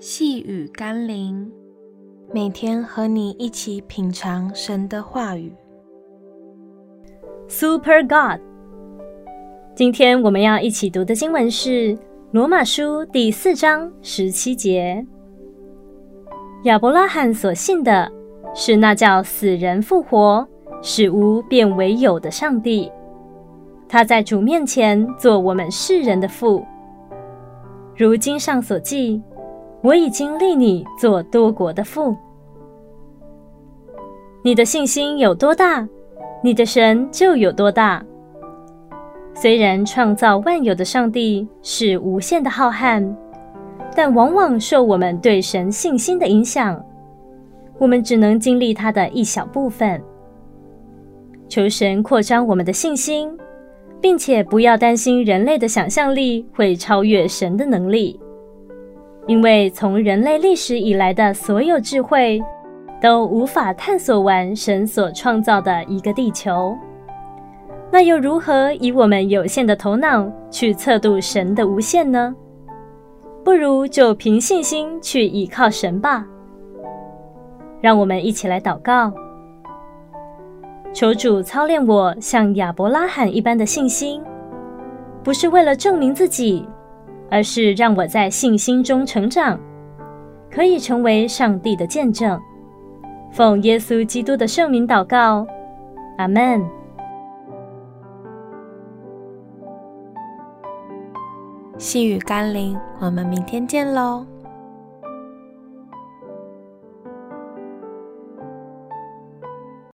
细雨甘霖，每天和你一起品尝神的话语。Super God，今天我们要一起读的经文是《罗马书》第四章十七节。亚伯拉罕所信的是那叫死人复活、使无变为有的上帝。他在主面前做我们世人的父。如经上所记。我已经立你做多国的父。你的信心有多大，你的神就有多大。虽然创造万有的上帝是无限的浩瀚，但往往受我们对神信心的影响，我们只能经历他的一小部分。求神扩张我们的信心，并且不要担心人类的想象力会超越神的能力。因为从人类历史以来的所有智慧，都无法探索完神所创造的一个地球，那又如何以我们有限的头脑去测度神的无限呢？不如就凭信心去倚靠神吧。让我们一起来祷告，求主操练我像亚伯拉罕一般的信心，不是为了证明自己。而是让我在信心中成长，可以成为上帝的见证。奉耶稣基督的圣名祷告，阿门。细雨甘霖，我们明天见喽。